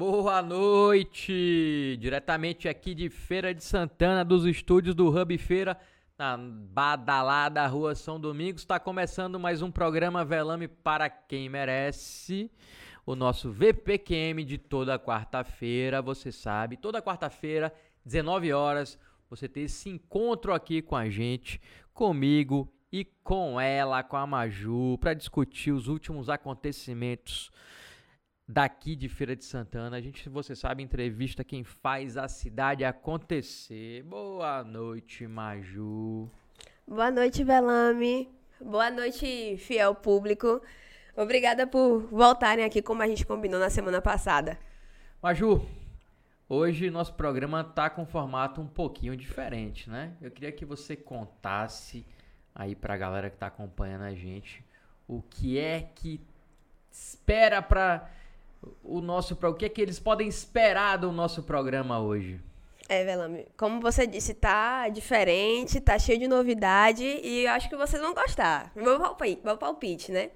Boa noite! Diretamente aqui de Feira de Santana, dos estúdios do Hub Feira, na badalada Rua São Domingos, está começando mais um programa Velame para quem merece. O nosso VPQM de toda quarta-feira, você sabe, toda quarta-feira, 19 horas, você tem esse encontro aqui com a gente, comigo e com ela, com a Maju, para discutir os últimos acontecimentos daqui de Feira de Santana. A gente, você sabe, entrevista quem faz a cidade acontecer. Boa noite, Maju. Boa noite, Belame. Boa noite, fiel público. Obrigada por voltarem aqui como a gente combinou na semana passada. Maju, hoje nosso programa tá com um formato um pouquinho diferente, né? Eu queria que você contasse aí pra galera que tá acompanhando a gente o que é que espera para o nosso o que é que eles podem esperar do nosso programa hoje? É, Velame, como você disse, tá diferente, tá cheio de novidade e eu acho que vocês vão gostar. Meu palpite, meu palpite, né?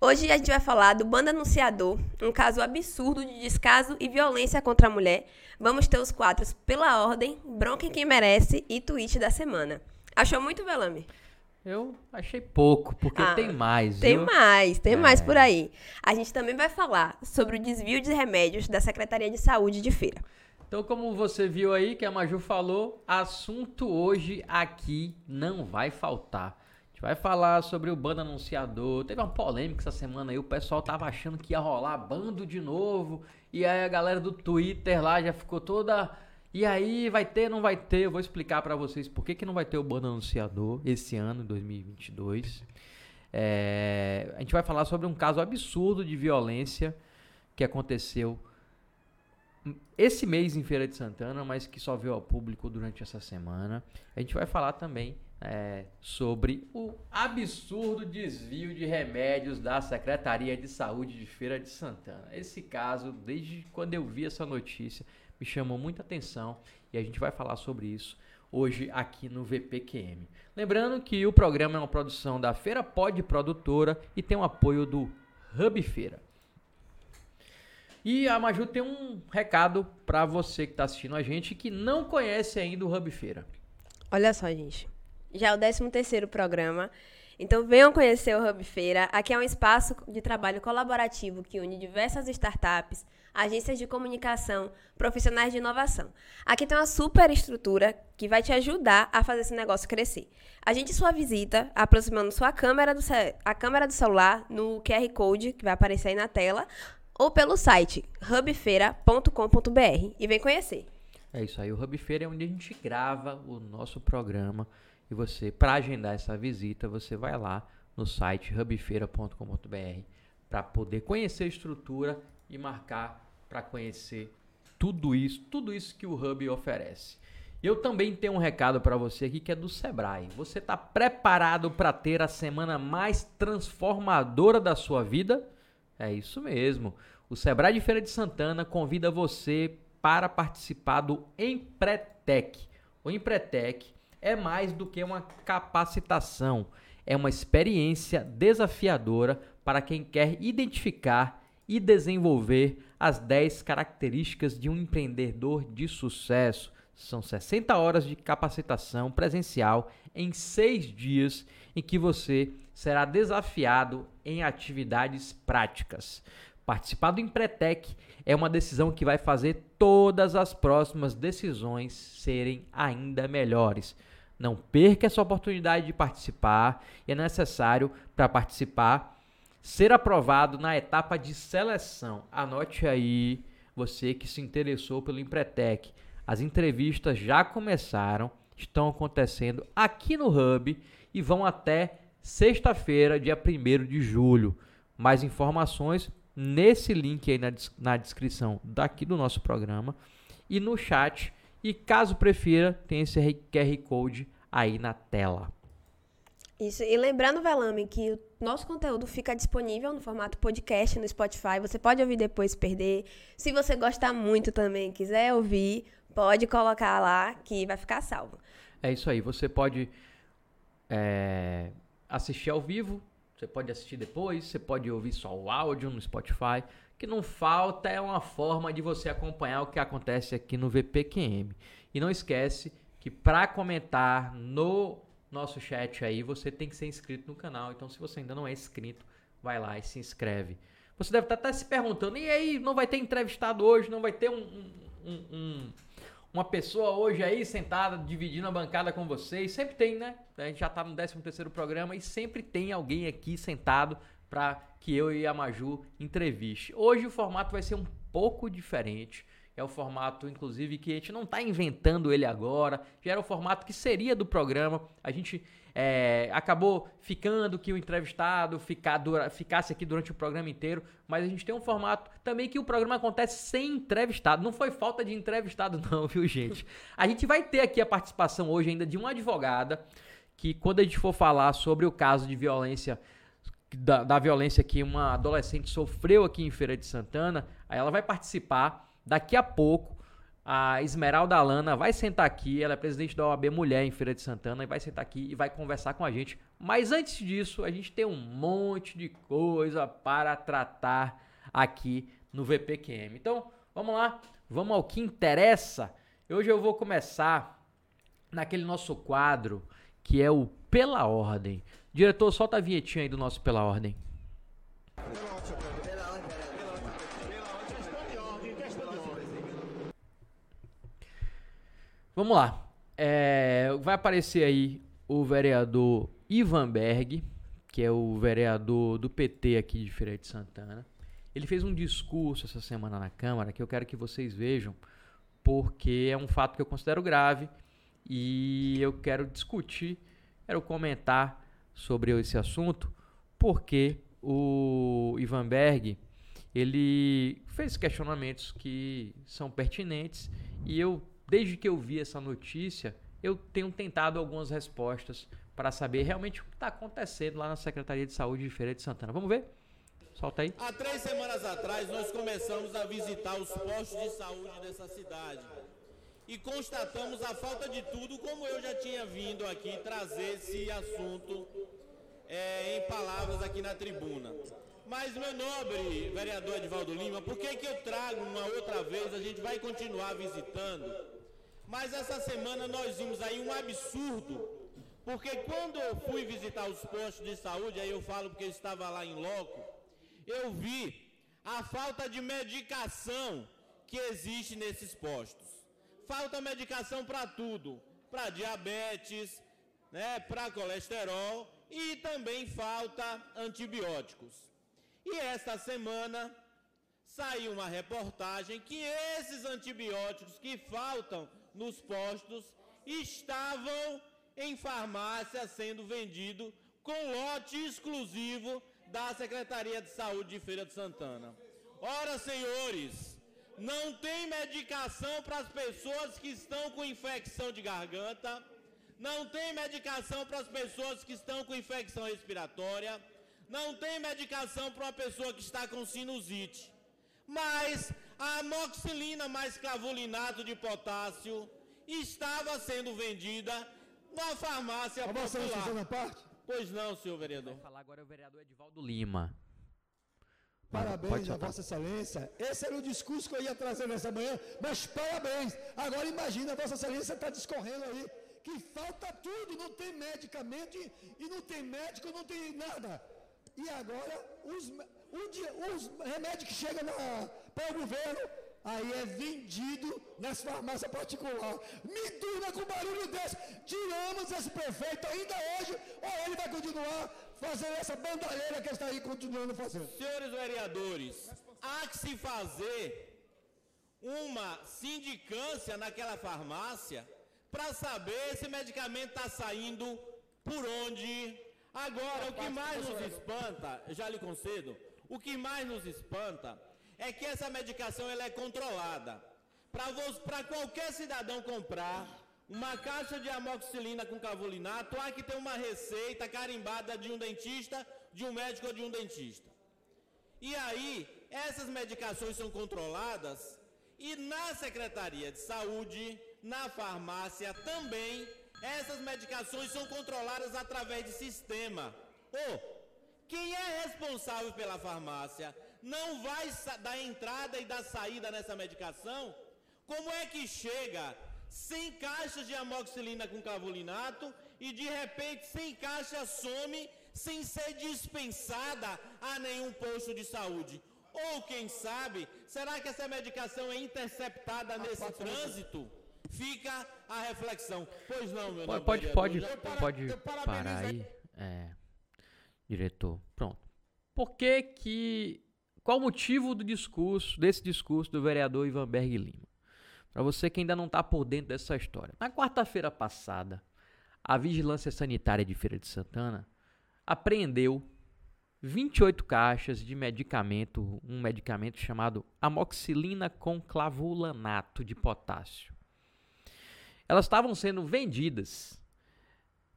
Hoje a gente vai falar do Banda Anunciador, um caso absurdo de descaso e violência contra a mulher. Vamos ter os quadros pela ordem, bronca em quem merece e tweet da semana. Achou muito, Velame? Eu achei pouco, porque ah, tem mais. Tem viu? mais, tem é. mais por aí. A gente também vai falar sobre o desvio de remédios da Secretaria de Saúde de Feira. Então, como você viu aí que a Maju falou, assunto hoje aqui não vai faltar. A gente vai falar sobre o bando anunciador. Teve uma polêmica essa semana aí, o pessoal tava achando que ia rolar bando de novo. E aí a galera do Twitter lá já ficou toda e aí, vai ter, não vai ter? Eu vou explicar para vocês por que, que não vai ter o bando anunciador esse ano, 2022. É, a gente vai falar sobre um caso absurdo de violência que aconteceu esse mês em Feira de Santana, mas que só veio ao público durante essa semana. A gente vai falar também é, sobre o absurdo desvio de remédios da Secretaria de Saúde de Feira de Santana. Esse caso, desde quando eu vi essa notícia, me chamou muita atenção e a gente vai falar sobre isso hoje aqui no VPQM. Lembrando que o programa é uma produção da Feira Pod Produtora e tem o apoio do Hub Feira. E a Maju tem um recado para você que está assistindo a gente que não conhece ainda o Hub Feira. Olha só, gente. Já é o 13 terceiro programa. Então venham conhecer o Hub Feira. Aqui é um espaço de trabalho colaborativo que une diversas startups, agências de comunicação, profissionais de inovação. Aqui tem uma super estrutura que vai te ajudar a fazer esse negócio crescer. A gente sua visita aproximando sua câmera do, a câmera do celular no QR Code que vai aparecer aí na tela ou pelo site hubfeira.com.br e vem conhecer. É isso aí, o Hub Feira é onde a gente grava o nosso programa e você, para agendar essa visita, você vai lá no site hubfeira.com.br para poder conhecer a estrutura e marcar para conhecer tudo isso, tudo isso que o Hub oferece. Eu também tenho um recado para você aqui que é do Sebrae. Você está preparado para ter a semana mais transformadora da sua vida? É isso mesmo. O Sebrae de Feira de Santana convida você para participar do Empretec. O Empretec é mais do que uma capacitação, é uma experiência desafiadora para quem quer identificar e desenvolver as 10 características de um empreendedor de sucesso. São 60 horas de capacitação presencial em seis dias em que você será desafiado em atividades práticas. Participar do Empretec é uma decisão que vai fazer todas as próximas decisões serem ainda melhores. Não perca essa oportunidade de participar. É necessário para participar ser aprovado na etapa de seleção. Anote aí, você que se interessou pelo Empretec. As entrevistas já começaram, estão acontecendo aqui no Hub e vão até sexta-feira, dia 1 de julho. Mais informações nesse link aí na, na descrição daqui do nosso programa e no chat. E caso prefira, tem esse QR Code aí na tela. Isso, e lembrando, Velame, que o nosso conteúdo fica disponível no formato podcast no Spotify. Você pode ouvir depois perder. Se você gostar muito também, quiser ouvir, pode colocar lá que vai ficar salvo. É isso aí. Você pode é, assistir ao vivo, você pode assistir depois, você pode ouvir só o áudio no Spotify, que não falta é uma forma de você acompanhar o que acontece aqui no VPQM. E não esquece que para comentar no nosso chat aí, você tem que ser inscrito no canal. Então, se você ainda não é inscrito, vai lá e se inscreve. Você deve estar até se perguntando, e aí, não vai ter entrevistado hoje? Não vai ter um, um, um, uma pessoa hoje aí sentada, dividindo a bancada com vocês? Sempre tem, né? A gente já está no 13 terceiro programa e sempre tem alguém aqui sentado para que eu e a Maju entreviste. Hoje o formato vai ser um pouco diferente. É o formato, inclusive, que a gente não está inventando ele agora. Já era o formato que seria do programa. A gente é, acabou ficando que o entrevistado dura, ficasse aqui durante o programa inteiro. Mas a gente tem um formato também que o programa acontece sem entrevistado. Não foi falta de entrevistado, não, viu, gente? A gente vai ter aqui a participação hoje ainda de uma advogada. Que quando a gente for falar sobre o caso de violência da, da, violência que uma adolescente sofreu aqui em Feira de Santana, aí ela vai participar Daqui a pouco, a Esmeralda Alana vai sentar aqui, ela é presidente da OAB Mulher em Feira de Santana, e vai sentar aqui e vai conversar com a gente. Mas antes disso, a gente tem um monte de coisa para tratar aqui no VPQM. Então, vamos lá, vamos ao que interessa. Hoje eu vou começar naquele nosso quadro que é o Pela Ordem. Diretor, solta a vinhetinha aí do nosso Pela Ordem. Vamos lá. É, vai aparecer aí o vereador Ivan Berg, que é o vereador do PT aqui de Feira de Santana. Ele fez um discurso essa semana na Câmara que eu quero que vocês vejam, porque é um fato que eu considero grave e eu quero discutir, quero comentar sobre esse assunto, porque o Ivan Berg ele fez questionamentos que são pertinentes e eu Desde que eu vi essa notícia, eu tenho tentado algumas respostas para saber realmente o que está acontecendo lá na Secretaria de Saúde de Feira de Santana. Vamos ver? Solta aí. Há três semanas atrás, nós começamos a visitar os postos de saúde dessa cidade e constatamos a falta de tudo, como eu já tinha vindo aqui trazer esse assunto é, em palavras aqui na tribuna. Mas, meu nobre vereador Edvaldo Lima, por que, que eu trago uma outra vez? A gente vai continuar visitando mas essa semana nós vimos aí um absurdo, porque quando eu fui visitar os postos de saúde, aí eu falo porque eu estava lá em loco, eu vi a falta de medicação que existe nesses postos. Falta medicação para tudo, para diabetes, né, para colesterol e também falta antibióticos. E esta semana saiu uma reportagem que esses antibióticos que faltam nos postos estavam em farmácia sendo vendido com lote exclusivo da Secretaria de Saúde de Feira de Santana. Ora, senhores, não tem medicação para as pessoas que estão com infecção de garganta, não tem medicação para as pessoas que estão com infecção respiratória, não tem medicação para uma pessoa que está com sinusite. Mas a amoxilina mais clavulinato de potássio estava sendo vendida na farmácia a popular. Na parte? Pois não, senhor vereador. Vai falar agora é o vereador Edvaldo Lima. Parabéns a Vossa Excelência. Esse era o discurso que eu ia trazer nessa manhã, mas parabéns. Agora imagina, Vossa Excelência está discorrendo aí que falta tudo, não tem medicamento e não tem médico, não tem nada. E agora os, os remédios que chegam para o governo, aí é vendido nas farmácias particulares. Me dura com barulho desse. Tiramos esse prefeito ainda hoje, ou ele vai continuar fazendo essa bandalheira que está aí continuando fazendo. Senhores vereadores, há que se fazer uma sindicância naquela farmácia para saber se o medicamento está saindo por onde. Agora, o que mais nos espanta, já lhe concedo, o que mais nos espanta é que essa medicação ela é controlada. Para qualquer cidadão comprar uma caixa de amoxicilina com cavulinato, há que ter uma receita carimbada de um dentista, de um médico ou de um dentista. E aí, essas medicações são controladas e na Secretaria de Saúde, na farmácia também, essas medicações são controladas através de sistema. Ou quem é responsável pela farmácia não vai dar entrada e dar saída nessa medicação? Como é que chega 100 caixas de amoxicilina com clavulinato e de repente 100 caixas some sem ser dispensada a nenhum posto de saúde? Ou quem sabe, será que essa medicação é interceptada nesse trânsito? Fica a reflexão. Pois não, meu Pode, pode, pode, pode parar aí, é, diretor. Pronto. Por que que qual o motivo do discurso, desse discurso do vereador Ivan Berg Lima? Para você que ainda não está por dentro dessa história. Na quarta-feira passada, a Vigilância Sanitária de Feira de Santana apreendeu 28 caixas de medicamento, um medicamento chamado amoxilina com clavulanato de potássio. Elas estavam sendo vendidas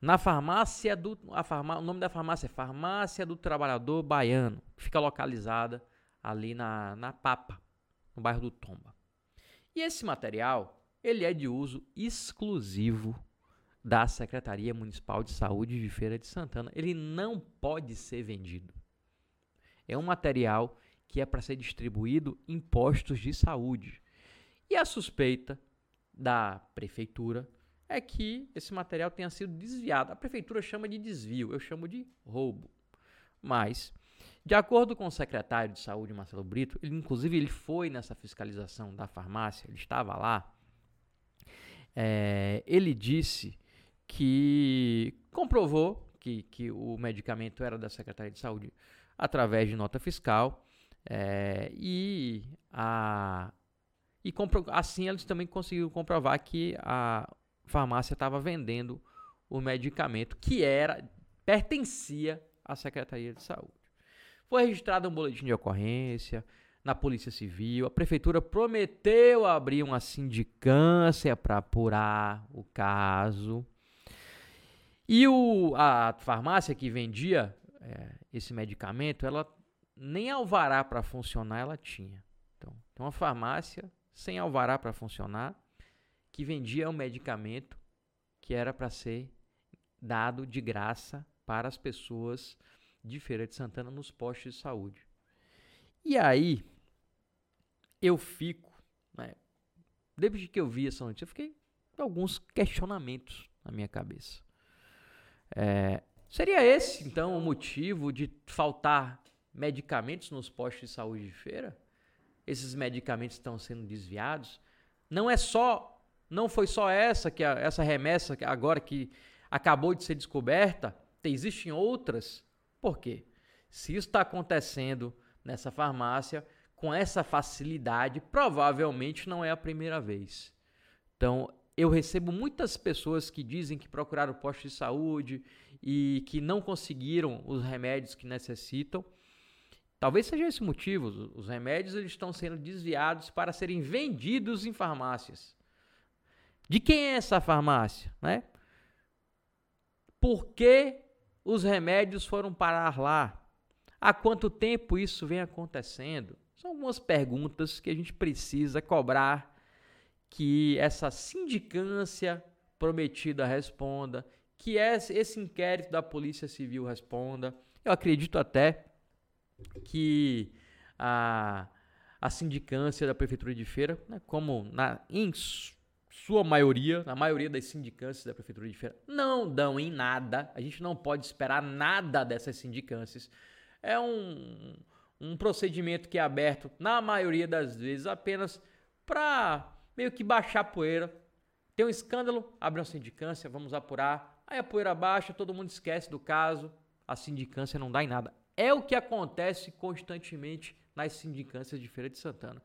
na farmácia do a farmá, o nome da farmácia é Farmácia do Trabalhador Baiano, que fica localizada ali na, na Papa, no bairro do Tomba. E esse material, ele é de uso exclusivo da Secretaria Municipal de Saúde de Feira de Santana. Ele não pode ser vendido. É um material que é para ser distribuído em postos de saúde. E a suspeita da prefeitura é que esse material tenha sido desviado. A prefeitura chama de desvio, eu chamo de roubo. Mas de acordo com o secretário de Saúde, Marcelo Brito, ele inclusive ele foi nessa fiscalização da farmácia, ele estava lá. É, ele disse que comprovou que, que o medicamento era da Secretaria de Saúde através de nota fiscal é, e a e assim eles também conseguiram comprovar que a farmácia estava vendendo o medicamento que era pertencia à Secretaria de Saúde. Foi registrado um boletim de ocorrência na Polícia Civil. A prefeitura prometeu abrir uma sindicância para apurar o caso. E o, a farmácia que vendia é, esse medicamento, ela nem alvará para funcionar ela tinha. Então, tem uma farmácia sem alvará para funcionar que vendia um medicamento que era para ser dado de graça para as pessoas de Feira de Santana nos postos de saúde. E aí, eu fico, né, desde que eu vi essa notícia, eu fiquei com alguns questionamentos na minha cabeça. É, seria esse, então, o motivo de faltar medicamentos nos postos de saúde de feira? Esses medicamentos estão sendo desviados? Não é só, não foi só essa que a, essa remessa que agora que acabou de ser descoberta, existem outras por quê? Se isso está acontecendo nessa farmácia com essa facilidade, provavelmente não é a primeira vez. Então, eu recebo muitas pessoas que dizem que procuraram posto de saúde e que não conseguiram os remédios que necessitam. Talvez seja esse o motivo. Os remédios eles estão sendo desviados para serem vendidos em farmácias. De quem é essa farmácia? Né? Por que os remédios foram parar lá? Há quanto tempo isso vem acontecendo? São algumas perguntas que a gente precisa cobrar que essa sindicância prometida responda, que esse inquérito da Polícia Civil responda. Eu acredito até que a, a sindicância da Prefeitura de Feira, né, como na, em sua maioria, na maioria das sindicâncias da Prefeitura de Feira, não dão em nada. A gente não pode esperar nada dessas sindicâncias. É um, um procedimento que é aberto, na maioria das vezes, apenas para meio que baixar a poeira. Tem um escândalo, abre uma sindicância, vamos apurar. Aí a poeira baixa, todo mundo esquece do caso, a sindicância não dá em nada. É o que acontece constantemente nas sindicâncias de Feira de Santana.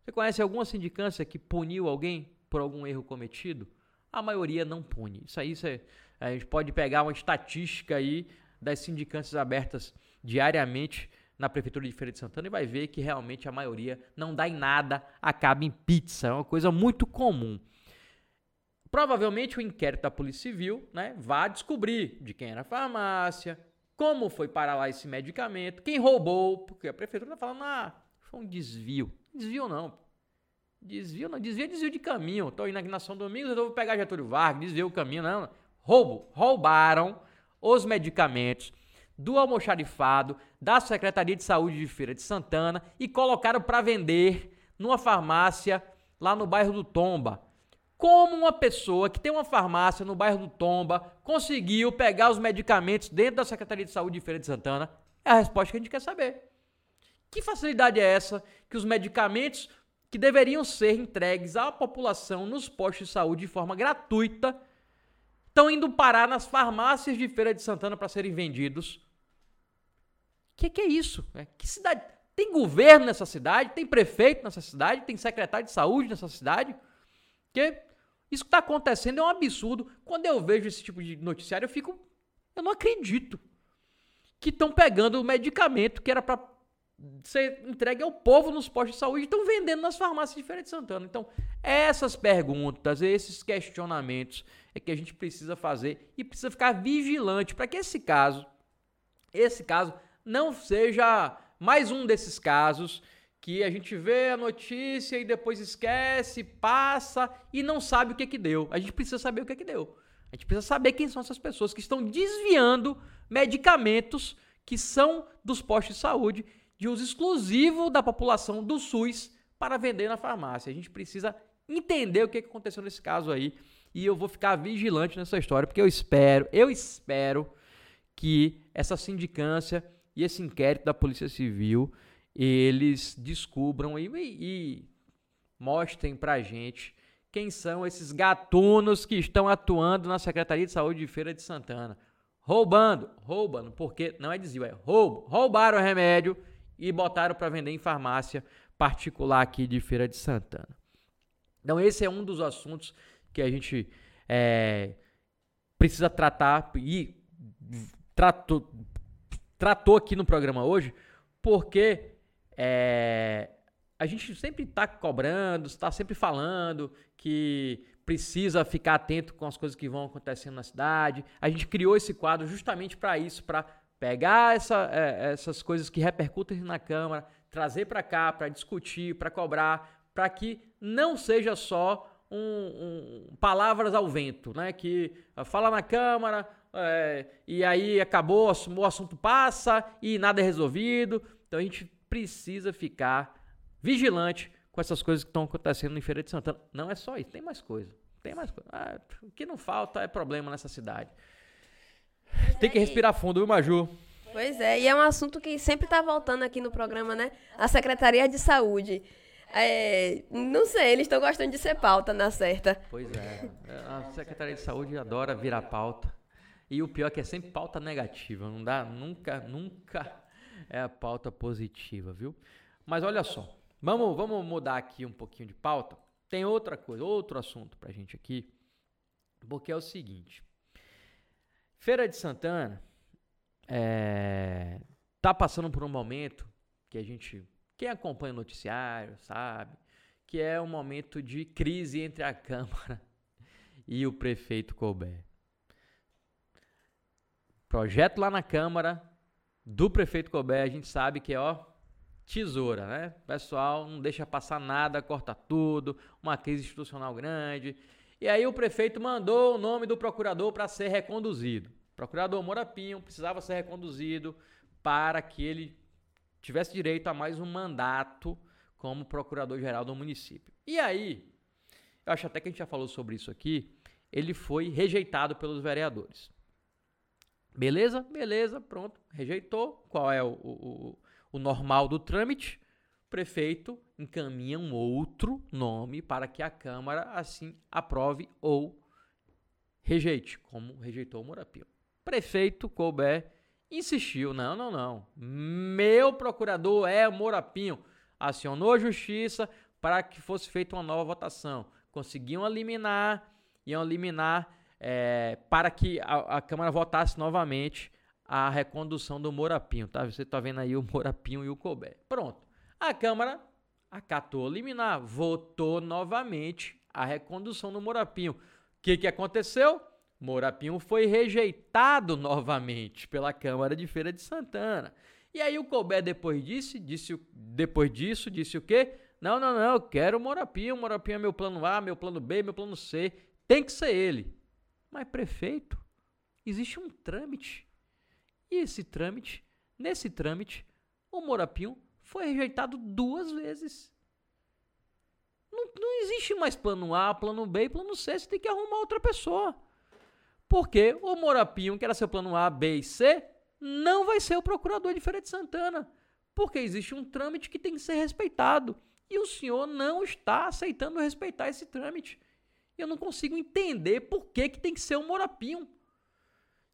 Você conhece alguma sindicância que puniu alguém por algum erro cometido, a maioria não pune. Isso aí é, a gente pode pegar uma estatística aí das sindicâncias abertas diariamente na Prefeitura de Feira de Santana e vai ver que realmente a maioria não dá em nada, acaba em pizza. É uma coisa muito comum. Provavelmente o inquérito da Polícia Civil né, vai descobrir de quem era a farmácia, como foi para lá esse medicamento, quem roubou, porque a Prefeitura está falando, ah, foi um desvio. Desvio não, Desvio, não, desvio é desvio de caminho. Estou indo aqui na São Domingos, eu vou pegar Getúlio Vargas, desvio o caminho, não. Roubo, roubaram os medicamentos do almoxarifado da Secretaria de Saúde de Feira de Santana e colocaram para vender numa farmácia lá no bairro do Tomba. Como uma pessoa que tem uma farmácia no bairro do Tomba conseguiu pegar os medicamentos dentro da Secretaria de Saúde de Feira de Santana? É a resposta que a gente quer saber. Que facilidade é essa que os medicamentos que deveriam ser entregues à população nos postos de saúde de forma gratuita estão indo parar nas farmácias de Feira de Santana para serem vendidos? O que, que, é isso? É, que cidade? Tem governo nessa cidade? Tem prefeito nessa cidade? Tem secretário de saúde nessa cidade? Isso que está acontecendo é um absurdo. Quando eu vejo esse tipo de noticiário, eu fico. Eu não acredito. Que estão pegando o medicamento que era para ser entregue ao povo nos postos de saúde estão vendendo nas farmácias de Feira de Santana. Então, essas perguntas, esses questionamentos é que a gente precisa fazer e precisa ficar vigilante para que esse caso, esse caso, não seja mais um desses casos que a gente vê a notícia e depois esquece, passa e não sabe o que que deu. A gente precisa saber o que que deu. A gente precisa saber quem são essas pessoas que estão desviando medicamentos que são dos postos de saúde de uso exclusivo da população do SUS para vender na farmácia. A gente precisa entender o que aconteceu nesse caso aí e eu vou ficar vigilante nessa história porque eu espero, eu espero que essa sindicância e esse inquérito da Polícia Civil eles descubram e, e mostrem pra gente quem são esses gatunos que estão atuando na Secretaria de Saúde de Feira de Santana. Roubando, roubando, porque não é desvio, é roubo. Roubaram o remédio e botaram para vender em farmácia particular aqui de Feira de Santana. Então, esse é um dos assuntos que a gente é, precisa tratar e tratou, tratou aqui no programa hoje, porque é, a gente sempre está cobrando, está sempre falando que precisa ficar atento com as coisas que vão acontecendo na cidade. A gente criou esse quadro justamente para isso, para pegar essa, é, essas coisas que repercutem na Câmara, trazer para cá, para discutir, para cobrar, para que não seja só um, um, palavras ao vento, né? Que uh, fala na Câmara é, e aí acabou, o assunto passa e nada é resolvido. Então a gente precisa ficar vigilante com essas coisas que estão acontecendo em Feira de Santana. Não é só isso, tem mais coisa. Tem mais coisa. Ah, o que não falta é problema nessa cidade. Tem que respirar fundo, viu, Maju? Pois é, e é um assunto que sempre está voltando aqui no programa, né? A Secretaria de Saúde. É, não sei, eles estão gostando de ser pauta na certa. Pois é. A Secretaria de Saúde adora virar pauta. E o pior é que é sempre pauta negativa. Não dá, nunca, nunca é a pauta positiva, viu? Mas olha só, vamos, vamos mudar aqui um pouquinho de pauta. Tem outra coisa, outro assunto pra gente aqui, porque é o seguinte. Feira de Santana é, tá passando por um momento que a gente, quem acompanha o noticiário sabe, que é um momento de crise entre a Câmara e o prefeito Colbert. Projeto lá na Câmara, do prefeito Colbert, a gente sabe que é, ó, tesoura, né? Pessoal não deixa passar nada, corta tudo, uma crise institucional grande. E aí o prefeito mandou o nome do procurador para ser reconduzido. Procurador Morapinho precisava ser reconduzido para que ele tivesse direito a mais um mandato como procurador-geral do município. E aí, eu acho até que a gente já falou sobre isso aqui, ele foi rejeitado pelos vereadores. Beleza? Beleza, pronto. Rejeitou. Qual é o, o, o normal do trâmite? Prefeito encaminha um outro nome para que a Câmara assim aprove ou rejeite, como rejeitou o Morapio. Prefeito Colbert insistiu: não, não, não. Meu procurador é o Morapinho. Acionou a justiça para que fosse feita uma nova votação. Conseguiam eliminar, iam eliminar é, para que a, a, Câmara votasse novamente a recondução do Morapinho, tá? Você está vendo aí o Morapinho e o Colbert. Pronto. A Câmara acatou liminar, votou novamente a recondução do Morapinho. O que, que aconteceu? Morapinho foi rejeitado novamente pela Câmara de Feira de Santana. E aí o Colbert depois disso, disse, depois disso, disse o quê? Não, não, não, eu quero o Morapinho, o Morapinho é meu plano A, meu plano B, meu plano C. Tem que ser ele. Mas prefeito, existe um trâmite. E esse trâmite, nesse trâmite, o Morapinho foi rejeitado duas vezes. Não, não existe mais plano A, plano B e plano C. Você tem que arrumar outra pessoa. Porque o Morapinho, que era seu plano A, B e C, não vai ser o procurador de Feira de Santana. Porque existe um trâmite que tem que ser respeitado. E o senhor não está aceitando respeitar esse trâmite. Eu não consigo entender por que, que tem que ser o Morapinho.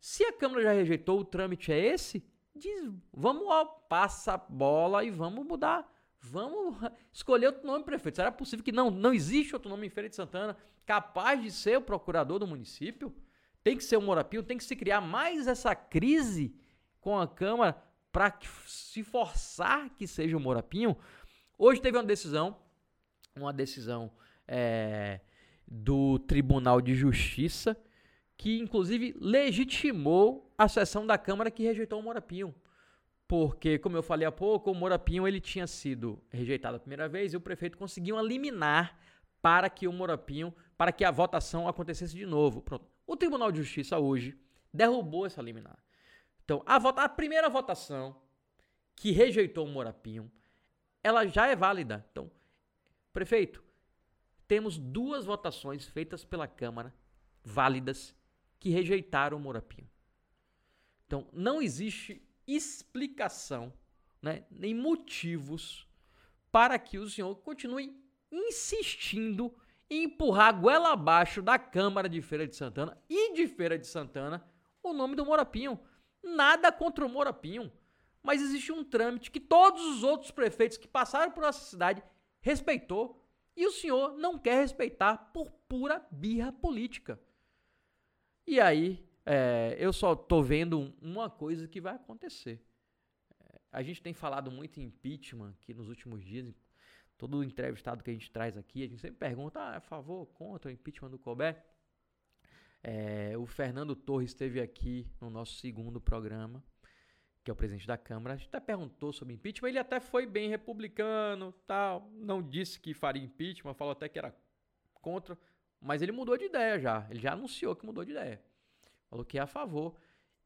Se a Câmara já rejeitou, o trâmite é esse, diz, vamos, ó, passa a bola e vamos mudar. Vamos escolher outro nome, prefeito. Será possível que não, não existe outro nome em Feira de Santana capaz de ser o procurador do município? Tem que ser o Morapinho, tem que se criar mais essa crise com a Câmara para se forçar que seja o Morapinho. Hoje teve uma decisão, uma decisão é, do Tribunal de Justiça, que inclusive legitimou a sessão da Câmara que rejeitou o Morapinho. Porque, como eu falei há pouco, o Morapinho ele tinha sido rejeitado a primeira vez e o prefeito conseguiu eliminar para que o Morapinho, para que a votação acontecesse de novo. Pronto. O Tribunal de Justiça hoje derrubou essa liminar. Então, a, vota, a primeira votação que rejeitou o Morapinho, ela já é válida. Então, prefeito, temos duas votações feitas pela Câmara válidas que rejeitaram o Morapinho. Então, não existe explicação, né, nem motivos para que o senhor continue insistindo em empurrar a goela abaixo da Câmara de Feira de Santana e de Feira de Santana o nome do Morapinho. Nada contra o Morapinho, mas existe um trâmite que todos os outros prefeitos que passaram por nossa cidade respeitou e o senhor não quer respeitar por pura birra política. E aí, é, eu só tô vendo uma coisa que vai acontecer. É, a gente tem falado muito em impeachment aqui nos últimos dias. Todo entrevistado que a gente traz aqui, a gente sempre pergunta: ah, é a favor, contra o impeachment do Colbert? É, o Fernando Torres esteve aqui no nosso segundo programa, que é o presidente da Câmara. A gente até perguntou sobre impeachment. Ele até foi bem republicano, tal. Não disse que faria impeachment, falou até que era contra. Mas ele mudou de ideia já. Ele já anunciou que mudou de ideia. Falou que é a favor.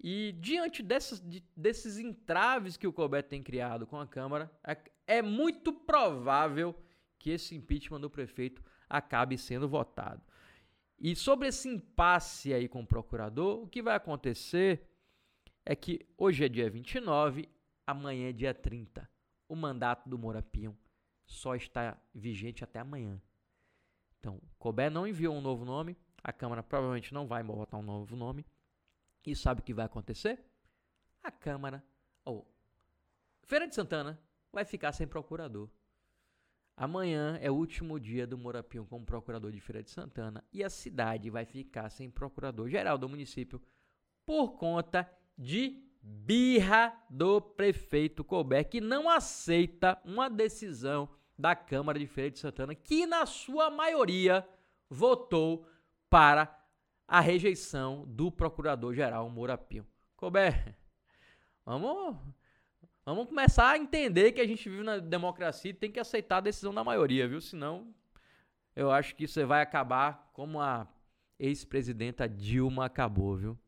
E diante dessas, de, desses entraves que o Colbert tem criado com a Câmara, é, é muito provável que esse impeachment do prefeito acabe sendo votado. E sobre esse impasse aí com o procurador, o que vai acontecer é que hoje é dia 29, amanhã é dia 30. O mandato do Morapinho só está vigente até amanhã. Então, Colbert não enviou um novo nome, a Câmara provavelmente não vai votar um novo nome. E sabe o que vai acontecer? A Câmara, ou Feira de Santana, vai ficar sem procurador. Amanhã é o último dia do Morapinho como procurador de Feira de Santana e a cidade vai ficar sem procurador geral do município por conta de birra do prefeito Colbert, que não aceita uma decisão da Câmara de Feira de Santana, que na sua maioria votou para a rejeição do Procurador-Geral Moura Pinho. Colbert, vamos, vamos começar a entender que a gente vive na democracia e tem que aceitar a decisão da maioria, viu? Senão, eu acho que você vai acabar como a ex-presidenta Dilma acabou, viu?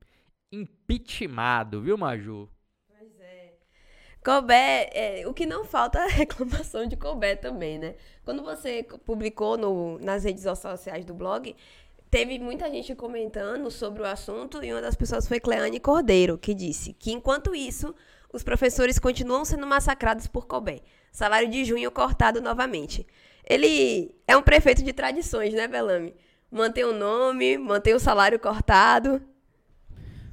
Impeachmentado, viu, Maju? Colbert, é, o que não falta é reclamação de Colbert também, né? Quando você publicou no, nas redes sociais do blog, teve muita gente comentando sobre o assunto e uma das pessoas foi Cleane Cordeiro, que disse que enquanto isso, os professores continuam sendo massacrados por Colbert. Salário de junho cortado novamente. Ele é um prefeito de tradições, né, Belame? Mantém o nome, mantém o salário cortado.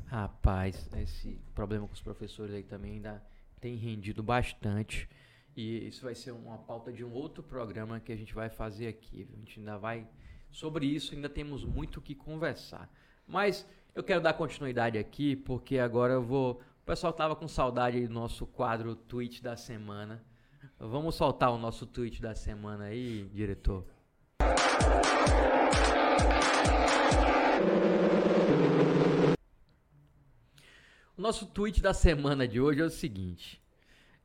Rapaz, esse problema com os professores aí também ainda tem rendido bastante. E isso vai ser uma pauta de um outro programa que a gente vai fazer aqui. A gente ainda vai. Sobre isso, ainda temos muito o que conversar. Mas eu quero dar continuidade aqui, porque agora eu vou. O pessoal tava com saudade do nosso quadro tweet da semana. Vamos soltar o nosso tweet da semana aí, diretor. O nosso tweet da semana de hoje é o seguinte.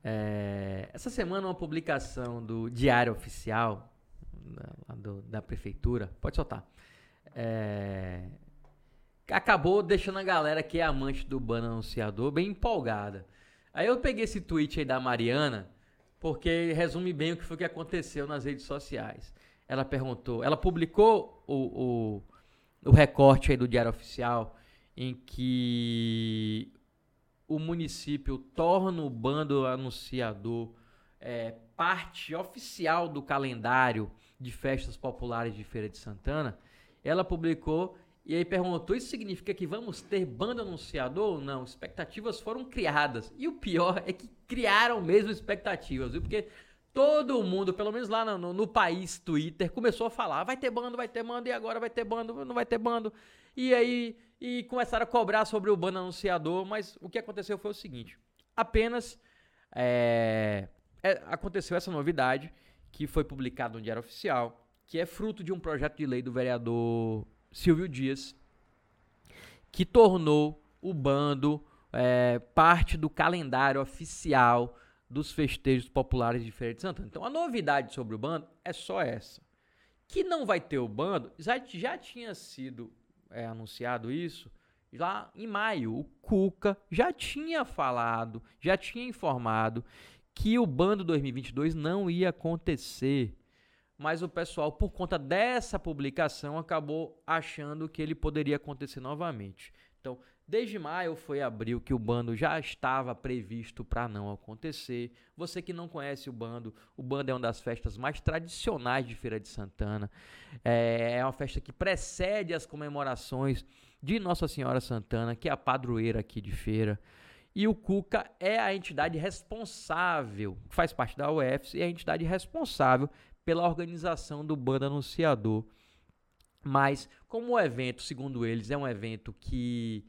É, essa semana uma publicação do Diário Oficial da, do, da Prefeitura, pode soltar, é, acabou deixando a galera que é amante do bando anunciador bem empolgada. Aí eu peguei esse tweet aí da Mariana, porque resume bem o que foi que aconteceu nas redes sociais. Ela perguntou, ela publicou o, o, o recorte aí do Diário Oficial em que o município torna o bando anunciador é, parte oficial do calendário de festas populares de Feira de Santana, ela publicou e aí perguntou: isso significa que vamos ter banda anunciador ou não? Expectativas foram criadas. E o pior é que criaram mesmo expectativas, viu? Porque todo mundo, pelo menos lá no, no, país Twitter, começou a falar: vai ter bando, vai ter bando, e agora vai ter bando, não vai ter bando. E aí e começaram a cobrar sobre o bando anunciador, mas o que aconteceu foi o seguinte: apenas é, é, aconteceu essa novidade que foi publicado no Diário Oficial, que é fruto de um projeto de lei do vereador Silvio Dias, que tornou o bando é, parte do calendário oficial dos festejos populares de Feira de Santana. Então a novidade sobre o bando é só essa. Que não vai ter o bando, já, já tinha sido é, anunciado isso lá em maio. O Cuca já tinha falado, já tinha informado que o bando 2022 não ia acontecer mas o pessoal, por conta dessa publicação, acabou achando que ele poderia acontecer novamente. Então, desde maio foi abril que o bando já estava previsto para não acontecer. Você que não conhece o bando, o bando é uma das festas mais tradicionais de Feira de Santana. É, é uma festa que precede as comemorações de Nossa Senhora Santana, que é a padroeira aqui de feira. E o Cuca é a entidade responsável, faz parte da UFS, e é a entidade responsável pela organização do bando anunciador. Mas, como o evento, segundo eles, é um evento que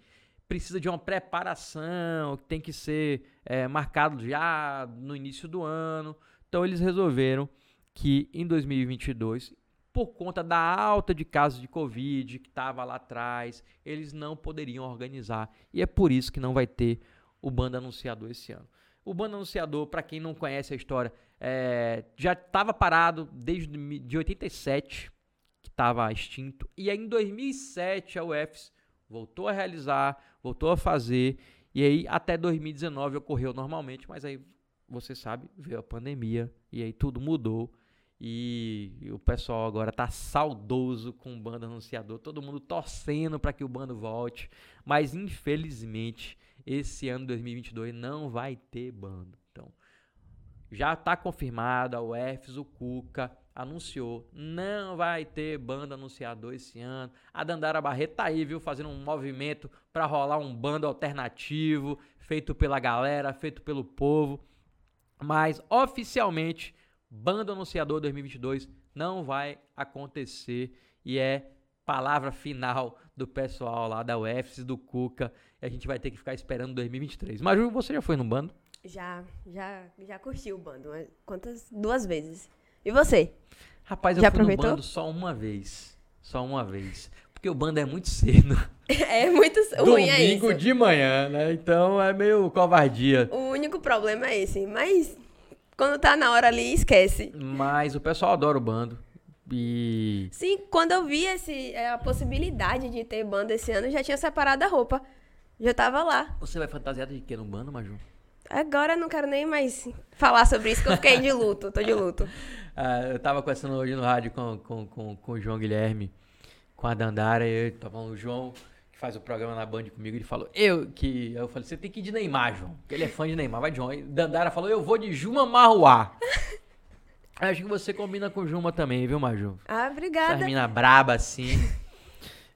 precisa de uma preparação, que tem que ser é, marcado já no início do ano, então eles resolveram que em 2022 por conta da alta de casos de Covid que estava lá atrás, eles não poderiam organizar. E é por isso que não vai ter o bando anunciador esse ano. O bando anunciador, para quem não conhece a história, é, já estava parado desde de 87, que estava extinto. E aí em 2007 a UFS voltou a realizar, voltou a fazer. E aí até 2019 ocorreu normalmente, mas aí você sabe, veio a pandemia e aí tudo mudou. E o pessoal agora tá saudoso com o bando anunciador, todo mundo torcendo para que o bando volte, mas infelizmente esse ano 2022 não vai ter bando. Então, já está confirmado, a UFS, o Cuca anunciou, não vai ter banda anunciador esse ano. A Dandara Barreto tá aí, viu, fazendo um movimento para rolar um bando alternativo, feito pela galera, feito pelo povo. Mas oficialmente, banda anunciador 2022 não vai acontecer e é palavra final do pessoal lá da UFS, do Cuca, e a gente vai ter que ficar esperando 2023. Mas você já foi no bando? Já, já, já curti o bando. Quantas? Duas vezes. E você? Rapaz, eu já fui aproveitou? no bando só uma vez. Só uma vez. Porque o bando é muito cedo. É muito ruim é Domingo de manhã, né? Então é meio covardia. O único problema é esse. Mas quando tá na hora ali, esquece. Mas o pessoal adora o bando. E... Sim, quando eu vi esse, é, a possibilidade de ter banda esse ano, eu já tinha separado a roupa. Já tava lá. Você vai fantasiada de quê no bando, Maju? Agora não quero nem mais falar sobre isso, que eu fiquei de luto, tô de luto. ah, eu tava conversando hoje no rádio com, com, com, com o João Guilherme, com a Dandara, e eu tava o João, que faz o programa na Band comigo, ele falou, eu que. Eu falei, você tem que ir de Neymar, João. Porque ele é fã de Neymar, vai, João. E Dandara falou, eu vou de Juma Marruá. Acho que você combina com Juma também, viu, Maju? Ah, obrigada. Essa mina braba assim.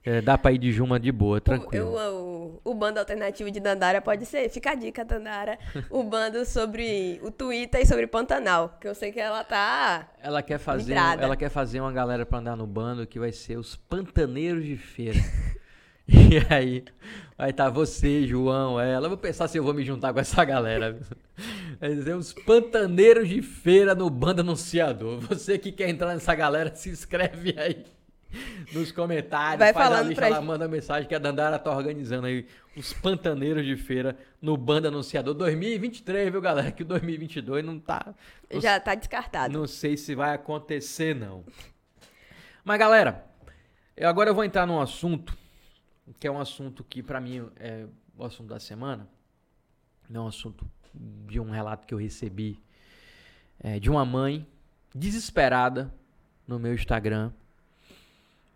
É, dá pra ir de Juma de boa, tranquilo. O, o, o, bando alternativo de Dandara pode ser, fica a dica, Dandara, o bando sobre o Twitter e sobre Pantanal, que eu sei que ela tá. Ela quer fazer, ela quer fazer uma galera pra andar no bando que vai ser os pantaneiros de feira. e aí, vai estar tá você, João, ela. Eu vou pensar se eu vou me juntar com essa galera. Vai dizer os pantaneiros de feira no bando anunciador. Você que quer entrar nessa galera, se inscreve aí nos comentários, Vai faz falando a lista lá, manda mensagem que a Dandara tá organizando aí os pantaneiros de feira no Banda Anunciador 2023, viu, galera? Que o 2022 não tá... Não, Já tá descartado. Não sei se vai acontecer, não. Mas, galera, eu agora eu vou entrar num assunto que é um assunto que para mim é o assunto da semana. Não é um assunto de um relato que eu recebi é, de uma mãe desesperada no meu Instagram.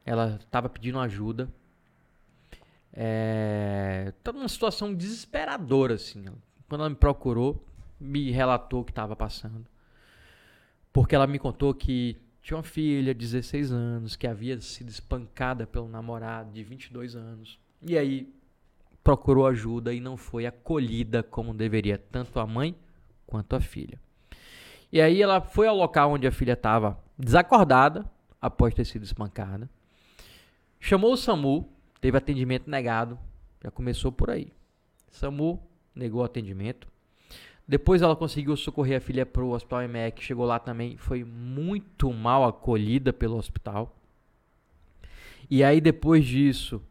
Ela estava pedindo ajuda. É, tá numa situação desesperadora, assim. Quando ela me procurou, me relatou o que estava passando. Porque ela me contou que tinha uma filha de 16 anos, que havia sido espancada pelo namorado de 22 anos. E aí procurou ajuda e não foi acolhida como deveria, tanto a mãe quanto a filha. E aí ela foi ao local onde a filha estava desacordada, após ter sido espancada. Chamou o SAMU, teve atendimento negado. Já começou por aí. SAMU negou o atendimento. Depois ela conseguiu socorrer a filha para o hospital EMEC, chegou lá também, foi muito mal acolhida pelo hospital. E aí depois disso,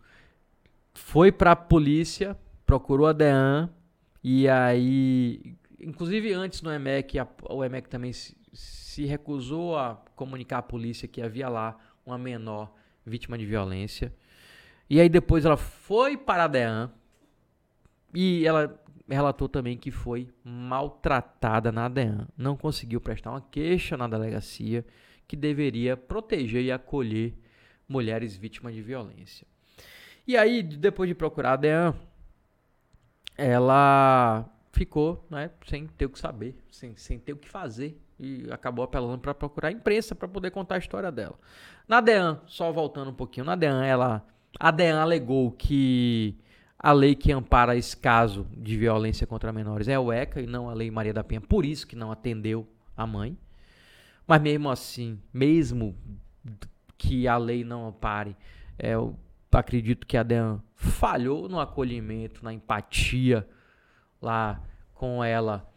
foi para a polícia, procurou a DEAN, e aí, inclusive antes no EMEC, o EMEC também se, se recusou a comunicar à polícia que havia lá uma menor vítima de violência. E aí depois ela foi para a DEAN, e ela relatou também que foi maltratada na DEAN. Não conseguiu prestar uma queixa na delegacia que deveria proteger e acolher mulheres vítimas de violência. E aí, depois de procurar a DEAN, ela ficou né, sem ter o que saber, sem, sem ter o que fazer e acabou apelando para procurar a imprensa para poder contar a história dela. Na DEAN, só voltando um pouquinho, na DEAN, ela, a DEAN alegou que a lei que ampara esse caso de violência contra menores é o ECA e não a Lei Maria da Penha, por isso que não atendeu a mãe. Mas mesmo assim, mesmo que a lei não ampare, é, eu acredito que a DEAN falhou no acolhimento, na empatia lá com ela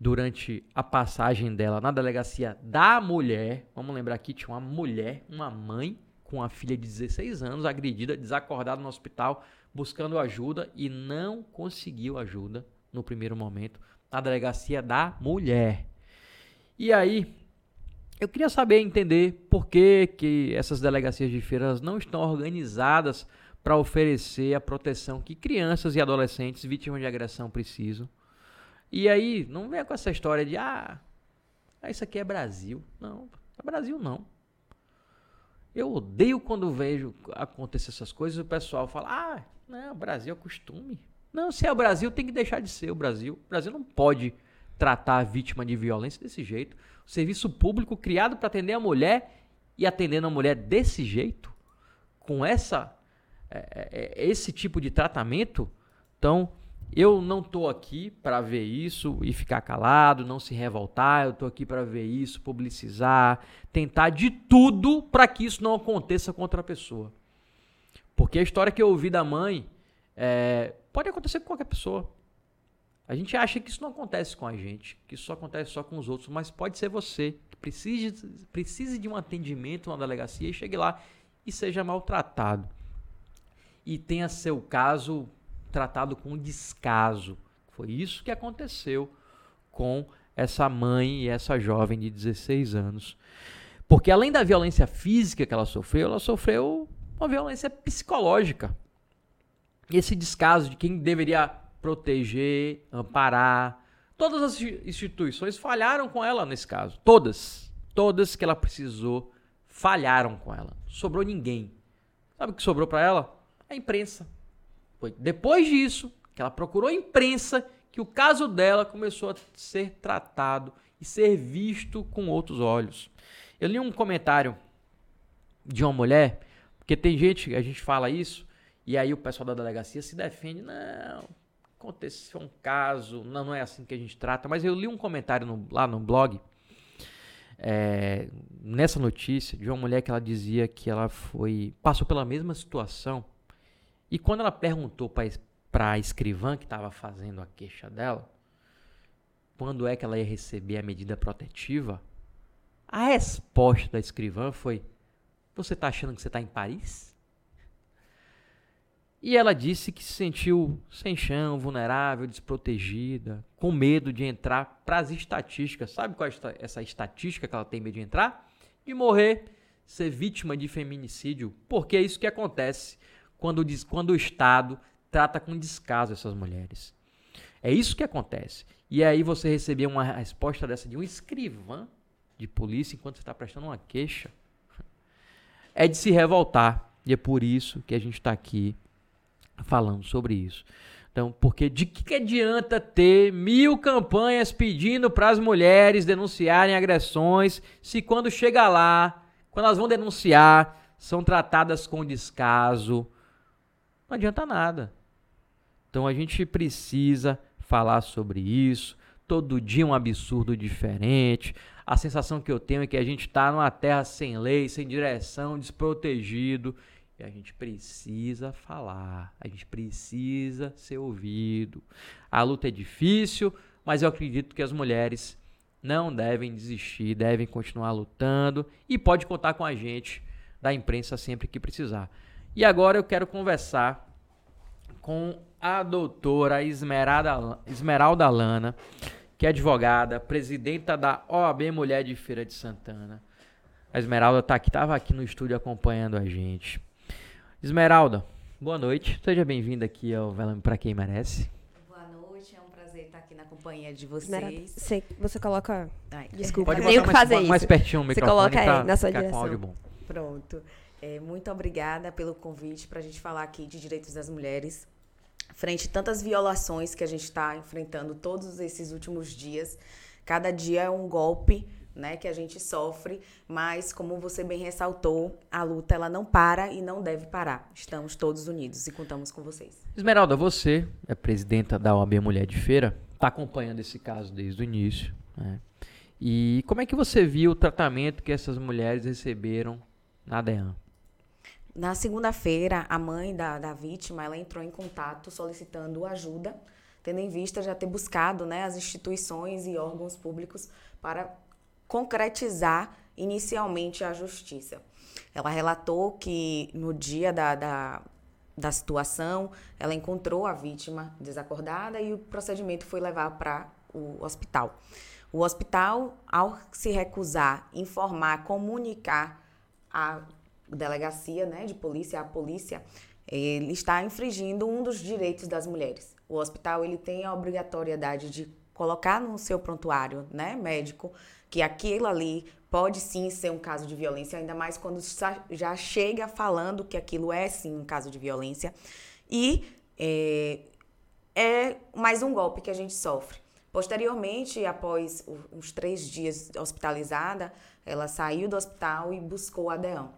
durante a passagem dela na delegacia da mulher. Vamos lembrar aqui, tinha uma mulher, uma mãe com a filha de 16 anos, agredida, desacordada no hospital buscando ajuda e não conseguiu ajuda no primeiro momento na delegacia da mulher. E aí, eu queria saber, entender por que, que essas delegacias de feiras não estão organizadas para oferecer a proteção que crianças e adolescentes vítimas de agressão precisam. E aí, não venha com essa história de, ah, isso aqui é Brasil. Não, é Brasil não. Eu odeio quando vejo acontecer essas coisas e o pessoal fala, ah, não, Brasil é costume. Não, se é o Brasil, tem que deixar de ser o Brasil. O Brasil não pode tratar a vítima de violência desse jeito. O serviço público criado para atender a mulher e atendendo a mulher desse jeito, com essa é, é, é esse tipo de tratamento, então eu não estou aqui para ver isso e ficar calado, não se revoltar. Eu estou aqui para ver isso, publicizar, tentar de tudo para que isso não aconteça com outra pessoa. Porque a história que eu ouvi da mãe é, pode acontecer com qualquer pessoa. A gente acha que isso não acontece com a gente, que isso acontece só com os outros, mas pode ser você que precise, precise de um atendimento na delegacia e chegue lá e seja maltratado. E tenha seu caso tratado com descaso. Foi isso que aconteceu com essa mãe e essa jovem de 16 anos. Porque além da violência física que ela sofreu, ela sofreu uma violência psicológica. Esse descaso de quem deveria proteger, amparar. Todas as instituições falharam com ela nesse caso. Todas. Todas que ela precisou falharam com ela. Sobrou ninguém. Sabe o que sobrou para ela? A imprensa. Foi depois disso que ela procurou a imprensa que o caso dela começou a ser tratado e ser visto com outros olhos. Eu li um comentário de uma mulher porque tem gente, a gente fala isso, e aí o pessoal da delegacia se defende. Não, aconteceu um caso, não, não é assim que a gente trata. Mas eu li um comentário no, lá no blog, é, nessa notícia, de uma mulher que ela dizia que ela foi passou pela mesma situação. E quando ela perguntou para a escrivã que estava fazendo a queixa dela, quando é que ela ia receber a medida protetiva, a resposta da escrivã foi: você está achando que você está em Paris? E ela disse que se sentiu sem chão, vulnerável, desprotegida, com medo de entrar para as estatísticas. Sabe qual é essa estatística que ela tem medo de entrar? De morrer, ser vítima de feminicídio. Porque é isso que acontece quando, quando o Estado trata com descaso essas mulheres. É isso que acontece. E aí você receber uma resposta dessa de um escrivã de polícia enquanto você está prestando uma queixa é de se revoltar. E é por isso que a gente está aqui falando sobre isso. Então, porque de que adianta ter mil campanhas pedindo para as mulheres denunciarem agressões, se quando chega lá, quando elas vão denunciar, são tratadas com descaso? Não adianta nada. Então a gente precisa falar sobre isso. Todo dia um absurdo diferente. A sensação que eu tenho é que a gente está numa terra sem lei, sem direção, desprotegido. E a gente precisa falar, a gente precisa ser ouvido. A luta é difícil, mas eu acredito que as mulheres não devem desistir, devem continuar lutando e pode contar com a gente da imprensa sempre que precisar. E agora eu quero conversar com a doutora Esmeralda, Esmeralda Lana, que é advogada, presidenta da OAB Mulher de Feira de Santana. A Esmeralda tá aqui, estava aqui no estúdio acompanhando a gente. Esmeralda, boa noite. Seja bem-vinda aqui ao Velame para quem merece. Boa noite, é um prazer estar aqui na companhia de vocês. Esmeralda, você, você coloca. Ai, Desculpa, Pode tenho botar mais, fazer mais, mais isso. pertinho o Você microfone coloca aí, na sua direção. áudio bom. Pronto. É, muito obrigada pelo convite para a gente falar aqui de direitos das mulheres. Frente a tantas violações que a gente está enfrentando todos esses últimos dias, cada dia é um golpe né, que a gente sofre, mas como você bem ressaltou, a luta ela não para e não deve parar. Estamos todos unidos e contamos com vocês. Esmeralda, você é presidenta da OAB Mulher de Feira, está acompanhando esse caso desde o início. né? E como é que você viu o tratamento que essas mulheres receberam na DEAN? Na segunda-feira, a mãe da, da vítima ela entrou em contato solicitando ajuda, tendo em vista já ter buscado né, as instituições e órgãos públicos para concretizar inicialmente a justiça. Ela relatou que no dia da, da, da situação, ela encontrou a vítima desacordada e o procedimento foi levar para o hospital. O hospital, ao se recusar informar, comunicar a delegacia né, de polícia, a polícia, ele está infringindo um dos direitos das mulheres. O hospital ele tem a obrigatoriedade de colocar no seu prontuário né, médico que aquilo ali pode sim ser um caso de violência, ainda mais quando já chega falando que aquilo é sim um caso de violência. E é, é mais um golpe que a gente sofre. Posteriormente, após o- uns três dias hospitalizada, ela saiu do hospital e buscou a DEAN.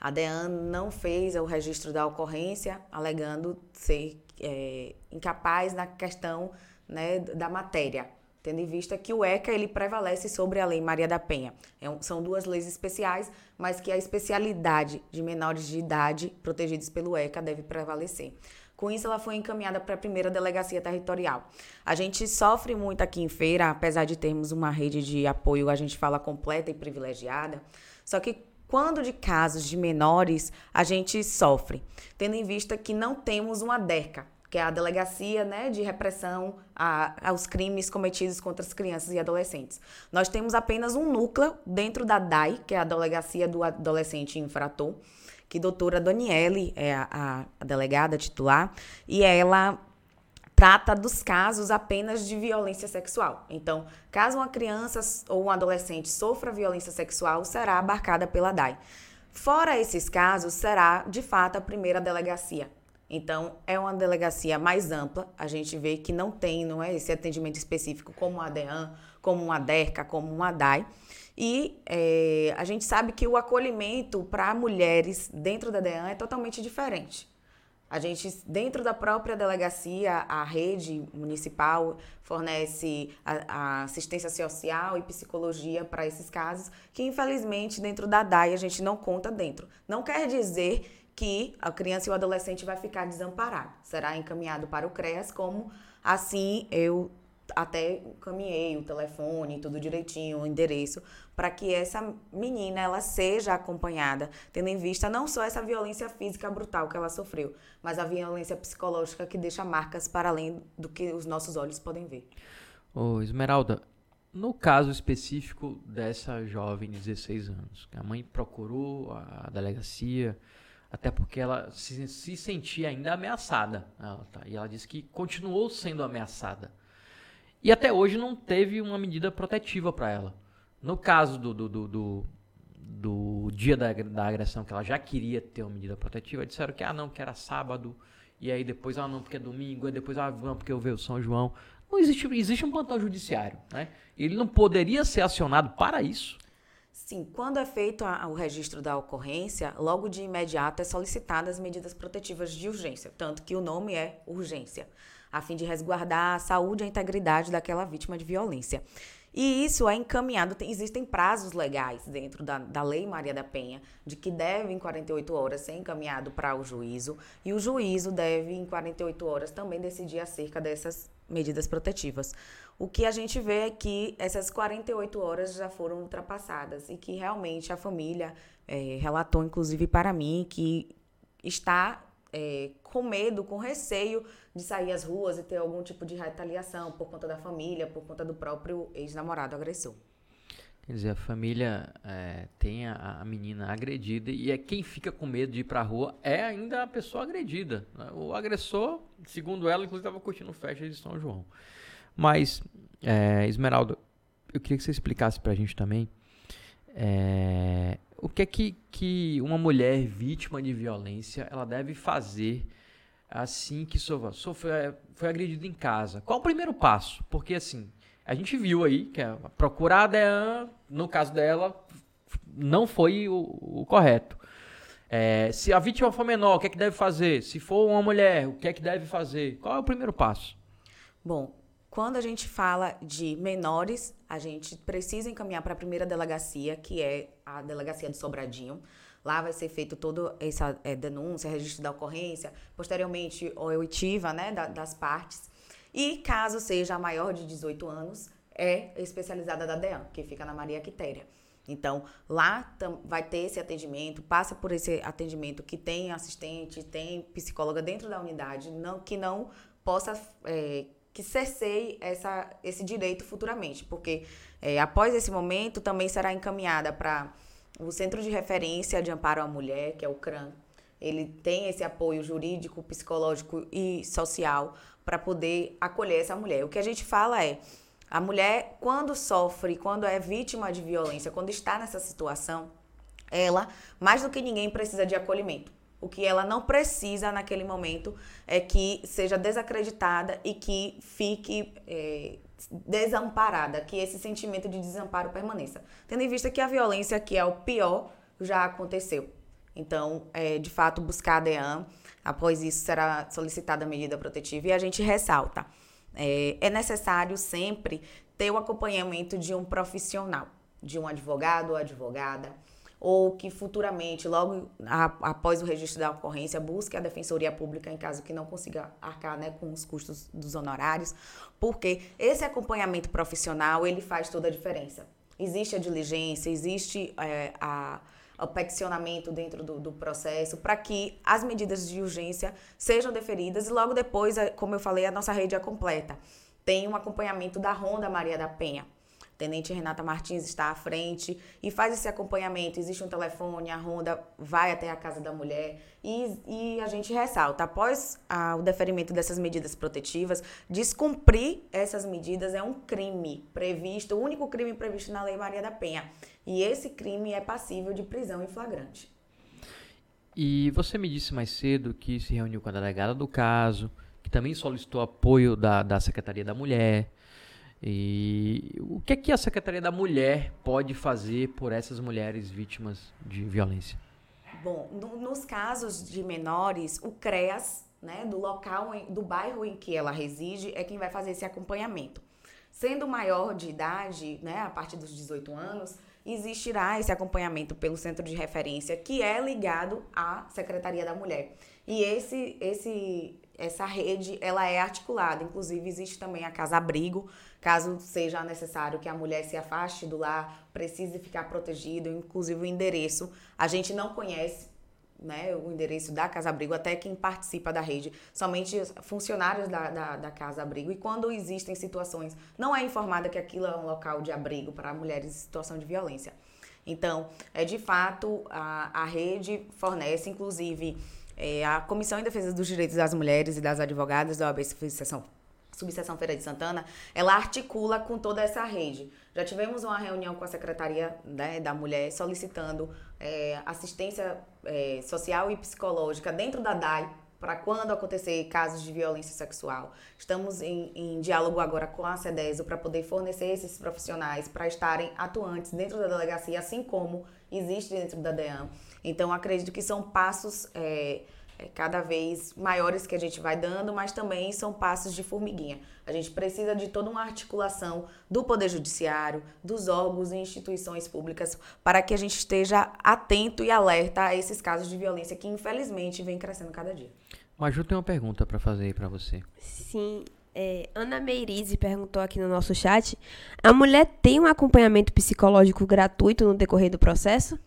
A DEAN não fez o registro da ocorrência, alegando ser é, incapaz na questão né, da matéria, tendo em vista que o ECA ele prevalece sobre a Lei Maria da Penha. É um- são duas leis especiais, mas que a especialidade de menores de idade protegidos pelo ECA deve prevalecer. Com isso, ela foi encaminhada para a primeira delegacia territorial. A gente sofre muito aqui em Feira, apesar de termos uma rede de apoio, a gente fala completa e privilegiada. Só que quando de casos de menores, a gente sofre, tendo em vista que não temos uma DERCA, que é a Delegacia né, de Repressão a- aos Crimes Cometidos contra as Crianças e Adolescentes. Nós temos apenas um núcleo dentro da DAI, que é a Delegacia do Adolescente Infrator, que a doutora Daniele é a- a delegada titular, e ela trata dos casos apenas de violência sexual. Então, caso uma criança ou um adolescente sofra violência sexual, será abarcada pela DAI. Fora esses casos, será de fato a primeira delegacia. Então, é uma delegacia mais ampla. A gente vê que não tem, não é esse atendimento específico como a DEAN, como uma DERCA, como uma DAI. E eh, a gente sabe que o acolhimento para mulheres dentro da DEAN é totalmente diferente. A gente, dentro da própria delegacia, a rede municipal fornece a, a assistência social e psicologia para esses casos, que infelizmente dentro da DAI a gente não conta dentro. Não quer dizer que a criança e o adolescente vai ficar desamparado. Será encaminhado para o CREAS, como assim eu até caminhei o telefone, tudo direitinho, o endereço, para que essa menina ela seja acompanhada, tendo em vista não só essa violência física brutal que ela sofreu, mas a violência psicológica que deixa marcas para além do que os nossos olhos podem ver. Ô, Esmeralda, no caso específico dessa jovem de 16 anos, a mãe procurou a delegacia, até porque ela se, se sentia ainda ameaçada. Ela, tá, e ela disse que continuou sendo ameaçada. E até hoje não teve uma medida protetiva para ela. No caso do, do, do, do, do dia da, da, agressão, que ela já queria ter uma medida protetiva, disseram que, ah, não, que era sábado, e aí depois, ah, não, porque é domingo, e depois, ah, não, porque eu vejo São João. Não existe, existe um plantão judiciário, né? Ele não poderia ser acionado para isso? Sim, quando é feito a, o registro da ocorrência, logo de imediato é solicitadas as medidas protetivas de urgência, tanto que o nome é urgência, a fim de resguardar a saúde e a integridade daquela vítima de violência. E isso é encaminhado, tem, existem prazos legais dentro da, da Lei Maria da Penha, de que deve em 48 horas ser encaminhado para o juízo, e o juízo deve em 48 horas também decidir acerca dessas medidas protetivas. O que a gente vê é que essas 48 horas já foram ultrapassadas e que realmente a família é, relatou, inclusive para mim, que está é, com medo, com receio de sair às ruas e ter algum tipo de retaliação por conta da família, por conta do próprio ex-namorado agressor. Quer dizer, a família é, tem a, a, menina agredida e é quem fica com medo de ir pra rua é ainda a pessoa agredida. Né? O agressor, segundo ela, inclusive estava curtindo festa de São João. Mas, é, Esmeralda, eu queria que você explicasse pra gente também é, o que é que, que uma mulher vítima de violência ela deve fazer assim que sofre, sofre, foi agredida em casa. Qual o primeiro passo? Porque assim, a gente viu aí que a procurar a DEAN, no caso dela, não foi o, o correto. É, se a vítima for menor, o que é que deve fazer? Se for uma mulher, o que é que deve fazer? Qual é o primeiro passo? Bom, quando a gente fala de menores, a gente precisa encaminhar para a primeira delegacia, que é a delegacia de Sobradinho. Lá vai ser feito toda essa é, denúncia, registro da ocorrência, posteriormente oitiva né, da, das partes. E caso seja maior de 18 anos, é especializada da DEAN, que fica na Maria Quitéria. Então, lá vai ter esse atendimento, passa por esse atendimento que tem assistente, tem psicóloga dentro da unidade, não, que não possa, é, que cerceie essa, esse direito futuramente, porque é, após esse momento também será encaminhada para o Centro de Referência de Amparo à Mulher, que é o CRAM. Ele tem esse apoio jurídico, psicológico e social para poder acolher essa mulher. O que a gente fala é, a mulher, quando sofre, quando é vítima de violência, quando está nessa situação, ela, mais do que ninguém, precisa de acolhimento. O que ela não precisa naquele momento é que seja desacreditada e que fique é, desamparada, que esse sentimento de desamparo permaneça. Tendo em vista que a violência, que é o pior, já aconteceu. Então, é, de fato, buscar a DEAN Após isso, será solicitada a medida protetiva e a gente ressalta: é, é necessário sempre ter o acompanhamento de um profissional, de um advogado ou advogada, ou que futuramente, logo a, após o registro da ocorrência, busque a Defensoria Pública em caso que não consiga arcar né, com os custos dos honorários, porque esse acompanhamento profissional ele faz toda a diferença. Existe a diligência, existe é, a o peticionamento dentro do, do processo, para que as medidas de urgência sejam deferidas e logo depois, é, como eu falei, a nossa rede é completa. Tem um acompanhamento da Ronda Maria da Penha. Tenente Renata Martins está à frente e faz esse acompanhamento. Existe um telefone, a Ronda vai até a casa da mulher e, e a gente ressalta: após o deferimento dessas medidas protetivas, descumprir essas medidas é um crime previsto, o único crime previsto na Lei Maria da Penha. E esse crime é passível de prisão em flagrante. E você me disse mais cedo que se reuniu com a delegada do caso, que também solicitou apoio da, da Secretaria da Mulher. E o que é que a Secretaria da Mulher pode fazer por essas mulheres vítimas de violência? Bom, no, nos casos de menores, o CREAS, né, do local, do bairro em que ela reside, é quem vai fazer esse acompanhamento. Sendo maior de idade, né, a partir dos 18 anos, existirá esse acompanhamento pelo centro de referência que é ligado à Secretaria da Mulher. E esse, esse, essa rede ela é articulada. Inclusive, existe também a Casa Abrigo, caso seja necessário que a mulher se afaste do lar, precise ficar protegida, inclusive o endereço. A gente não conhece né, o endereço da Casa Abrigo, até quem participa da rede, somente funcionários da, da, da, Casa Abrigo. E quando existem situações, não é informada que aquilo é um local de abrigo para mulheres em situação de violência. Então, é de fato, a, a rede fornece, inclusive, é, a Comissão em Defesa dos Direitos das Mulheres e das Advogadas da OAB Subseção, Subseção Feira de Santana, ela articula com toda essa rede. Já tivemos uma reunião com a Secretaria né, da Mulher solicitando é, assistência é, social e psicológica dentro da DAI para quando acontecer casos de violência sexual. Estamos em, em diálogo agora com a CEDESO para poder fornecer esses profissionais para estarem atuantes dentro da delegacia, assim como existe dentro da DEAM. Então, acredito que são passos é, é, cada vez maiores que a gente vai dando, mas também são passos de formiguinha. A gente precisa de toda uma articulação do Poder Judiciário, dos órgãos e instituições públicas, para que a gente esteja atento e alerta a esses casos de violência que, infelizmente, vem crescendo cada dia. Maju tem uma pergunta para fazer aí para você. Sim. É, Ana Meirize perguntou aqui no nosso chat: a mulher tem um acompanhamento psicológico gratuito no decorrer do processo?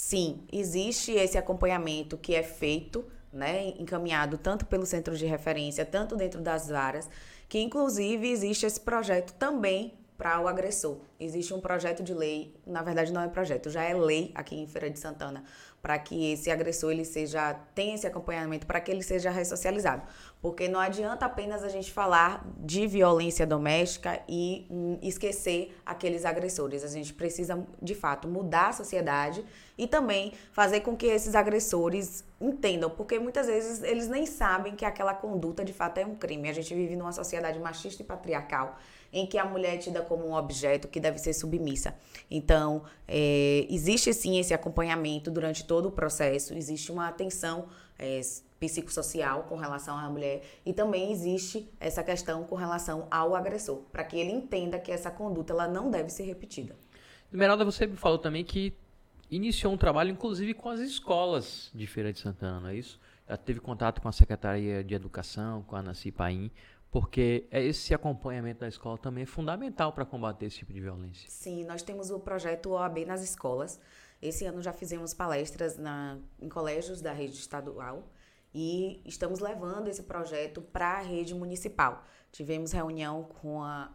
Sim, existe esse acompanhamento que é feito, né, encaminhado tanto pelo centro de referência, tanto dentro das varas, que inclusive existe esse projeto também para o agressor. Existe um projeto de lei, na verdade não é projeto, já é lei aqui em Feira de Santana, para que esse agressor ele seja tenha esse acompanhamento para que ele seja ressocializado, porque não adianta apenas a gente falar de violência doméstica e hum, esquecer aqueles agressores. A gente precisa de fato mudar a sociedade e também fazer com que esses agressores entendam, porque muitas vezes eles nem sabem que aquela conduta de fato é um crime. A gente vive numa sociedade machista e patriarcal em que a mulher é tida como um objeto que deve ser submissa. Então, é, existe sim esse acompanhamento durante todo o processo, existe uma atenção é, psicossocial com relação à mulher e também existe essa questão com relação ao agressor, para que ele entenda que essa conduta ela não deve ser repetida. Esmeralda, você me falou também que iniciou um trabalho, inclusive, com as escolas de Feira de Santana, não é isso? Já teve contato com a Secretaria de Educação, com a Nancy Paim, porque esse acompanhamento da escola também é fundamental para combater esse tipo de violência. Sim, nós temos o projeto OAB nas escolas. Esse ano já fizemos palestras na, em colégios da rede estadual e estamos levando esse projeto para a rede municipal. Tivemos reunião com a,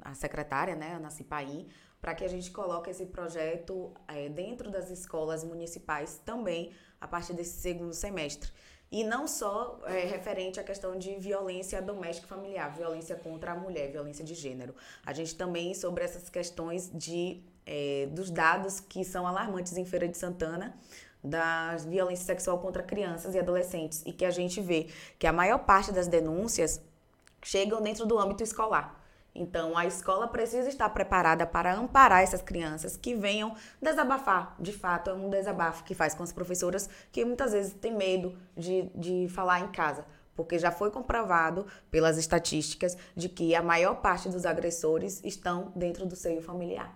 a secretária, né, Ana Cipaim, para que a gente coloque esse projeto é, dentro das escolas municipais também a partir desse segundo semestre. E não só é, referente à questão de violência doméstica familiar, violência contra a mulher, violência de gênero. A gente também sobre essas questões de, é, dos dados que são alarmantes em Feira de Santana, da violência sexual contra crianças e adolescentes. E que a gente vê que a maior parte das denúncias chegam dentro do âmbito escolar. Então, a escola precisa estar preparada para amparar essas crianças que venham desabafar. De fato, é um desabafo que faz com as professoras que muitas vezes têm medo de, de falar em casa. Porque já foi comprovado pelas estatísticas de que a maior parte dos agressores estão dentro do seio familiar.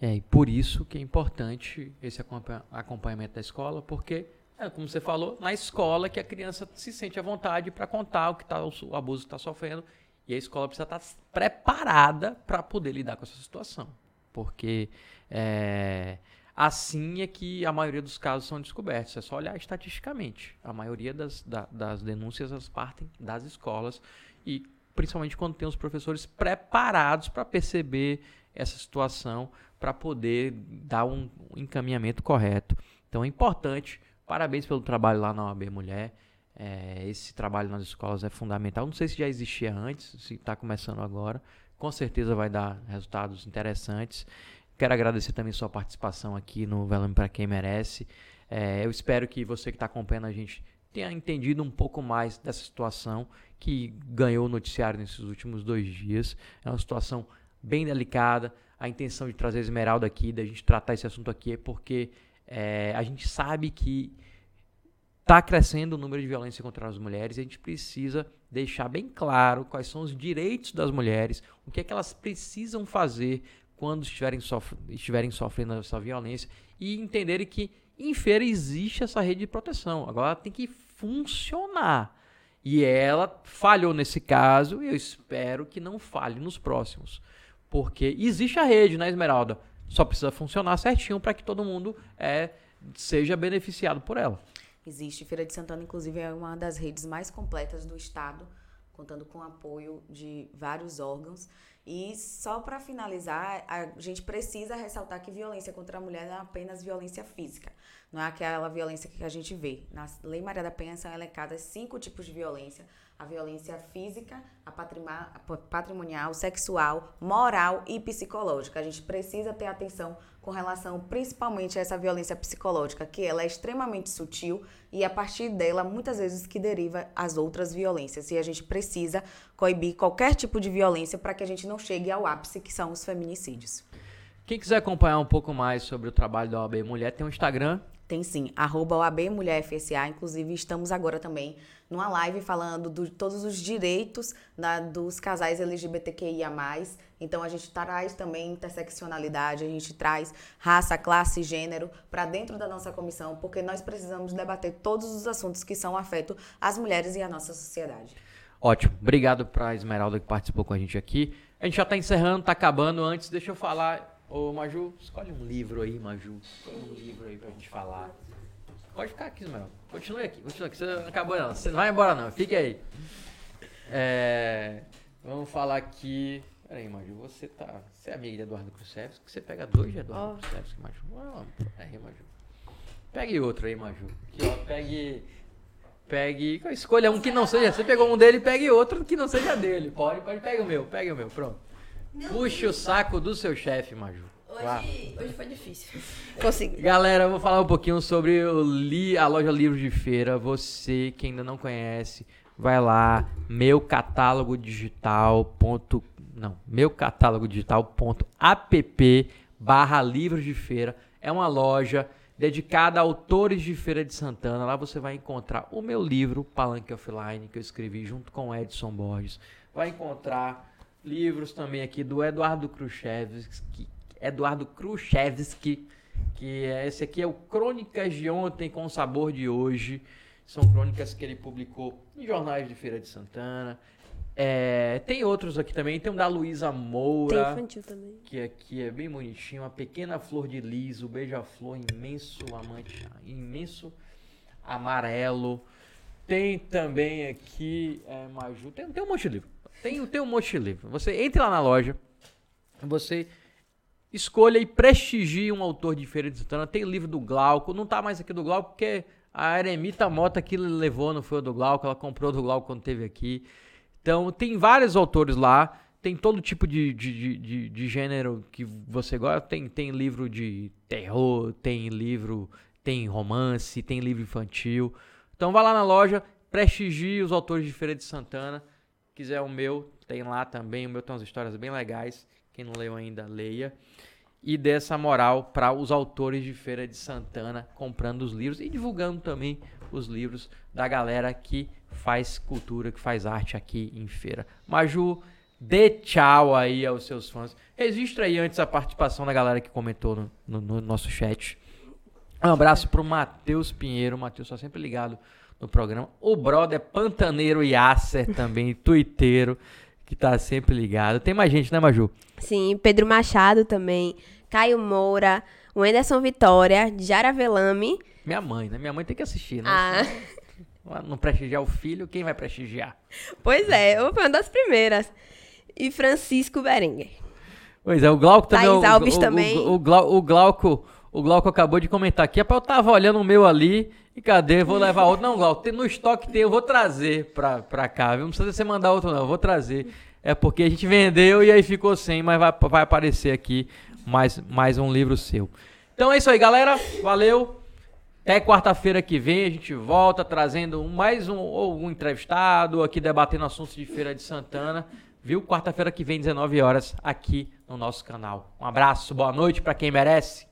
É, e por isso que é importante esse acompanhamento da escola, porque, é, como você falou, na escola que a criança se sente à vontade para contar o que tá, o abuso está sofrendo e a escola precisa estar preparada para poder lidar com essa situação. Porque é, assim é que a maioria dos casos são descobertos. É só olhar estatisticamente. A maioria das, da, das denúncias as partem das escolas e principalmente quando tem os professores preparados para perceber essa situação, para poder dar um encaminhamento correto. Então é importante. Parabéns pelo trabalho lá na OAB Mulher. É, esse trabalho nas escolas é fundamental. Não sei se já existia antes, se está começando agora. Com certeza vai dar resultados interessantes. Quero agradecer também sua participação aqui no Velame para quem merece. É, eu espero que você que está acompanhando a gente tenha entendido um pouco mais dessa situação que ganhou o noticiário nesses últimos dois dias. É uma situação bem delicada. A intenção de trazer a Esmeralda aqui, da gente tratar esse assunto aqui, é porque é, a gente sabe que está crescendo o número de violência contra as mulheres e a gente precisa deixar bem claro quais são os direitos das mulheres, o que é que elas precisam fazer quando estiverem, estiverem sofrendo essa violência e entenderem que em feira existe essa rede de proteção. Agora ela tem que funcionar. E ela falhou nesse caso e eu espero que não falhe nos próximos. Porque existe a rede, né, Esmeralda? Só precisa funcionar certinho para que todo mundo é, seja beneficiado por ela. Existe. Feira de Santana, inclusive, é uma das redes mais completas do estado, contando com o apoio de vários órgãos. E só para finalizar, a gente precisa ressaltar que violência contra a mulher não é apenas violência física, não é aquela violência que a gente vê. Na Lei Maria da Penha são elencadas cinco tipos de violência: a violência física, a patrimonial, sexual, moral e psicológica. A gente precisa ter atenção com relação principalmente a essa violência psicológica, que ela é extremamente sutil e a partir dela muitas vezes que deriva as outras violências. E a gente precisa coibir qualquer tipo de violência para que a gente não chegue ao ápice que são os feminicídios. Quem quiser acompanhar um pouco mais sobre o trabalho da OAB Mulher, tem um Instagram tem sim, arroba OAB Mulher FSA. Inclusive, estamos agora também numa live falando de todos os direitos da, dos casais LGBTQIA. Então, a gente traz também interseccionalidade, a gente traz raça, classe, gênero para dentro da nossa comissão, porque nós precisamos debater todos os assuntos que são afetos às mulheres e à nossa sociedade. Ótimo. Obrigado para a Esmeralda que participou com a gente aqui. A gente já está encerrando, está acabando. Antes, deixa eu falar Ô, Maju, escolhe um livro aí, Maju. Escolhe um livro aí pra gente falar. Pode ficar aqui, Ismael. Continue aqui, continue aqui. Você não acabou não. Você não vai embora não, fique aí. É, vamos falar aqui. Peraí, Maju, você tá. Você é amiga de Eduardo Krusevski? Você pega dois de Eduardo oh. Krusevski, Maju. Aí, Maju. Pegue outro aí, Maju. Aqui, ó, pegue. Pegue. Escolha um que não seja. Você pegou um dele, pegue outro que não seja dele. Pode, pode. Pegue o meu, pegue o meu. Pronto. Puxe o saco do seu chefe, Maju. Hoje, hoje foi difícil. Consegui. Galera, eu vou falar um pouquinho sobre o li, a loja Livros de Feira. Você que ainda não conhece, vai lá, meu catálogo digital. Ponto, não, meu catálogo digital.app barra livros de feira. É uma loja dedicada a autores de Feira de Santana. Lá você vai encontrar o meu livro, Palanque Offline, que eu escrevi junto com Edson Borges. Vai encontrar livros também aqui do Eduardo Khrushchevsky, Eduardo Khrushchevsky, que é, esse aqui é o Crônicas de Ontem com Sabor de Hoje. São crônicas que ele publicou em jornais de Feira de Santana. É, tem outros aqui também. Tem um da Luísa Moura. Tem infantil também. Que aqui é bem bonitinho. Uma pequena flor de lis, o beija-flor imenso amante, imenso amarelo. Tem também aqui, é, Maju. Tem, tem um monte de livro. Tem, tem um monte de livro. Você entre lá na loja, você escolha e prestigie um autor de Feira de Santana. Tem livro do Glauco, não tá mais aqui do Glauco porque a Eremita Mota que levou, não foi o do Glauco, ela comprou do Glauco quando teve aqui. Então tem vários autores lá, tem todo tipo de, de, de, de, gênero que você gosta. Tem, tem livro de terror, tem livro, tem romance, tem livro infantil. Então vá lá na loja, prestigie os autores de Feira de Santana quiser o meu, tem lá também. O meu tem umas histórias bem legais. Quem não leu ainda, leia. E dê essa moral para os autores de Feira de Santana comprando os livros e divulgando também os livros da galera que faz cultura, que faz arte aqui em feira. Maju, dê tchau aí aos seus fãs. Registra aí antes a participação da galera que comentou no, no, no nosso chat. Um abraço pro Matheus Pinheiro. O Matheus está sempre ligado no programa. O brother Pantaneiro Yasser também, tuiteiro, que tá sempre ligado. Tem mais gente, né, Maju? Sim, Pedro Machado também, Caio Moura, o Anderson Vitória, Jara Velame. Minha mãe, né? Minha mãe tem que assistir, né? Ah. Não prestigiar o filho, quem vai prestigiar? Pois é, eu fui uma das primeiras. E Francisco Berenguer. Pois é, o Glauco também. Thaís Alves o, também. O, o, o, o, Glauco, o Glauco acabou de comentar aqui. É eu tava olhando o meu ali e cadê? Vou levar outro. Não, Glauco, no estoque tem, eu vou trazer pra, pra cá? Não precisa você mandar outro, não. Eu vou trazer. É porque a gente vendeu e aí ficou sem, mas vai, vai aparecer aqui mais, mais um livro seu. Então é isso aí, galera. Valeu. Até quarta-feira que vem a gente volta trazendo mais um, ou um entrevistado aqui debatendo assuntos de Feira de Santana. Viu? Quarta-feira que vem, 19 horas, aqui no nosso canal. Um abraço, boa noite para quem merece.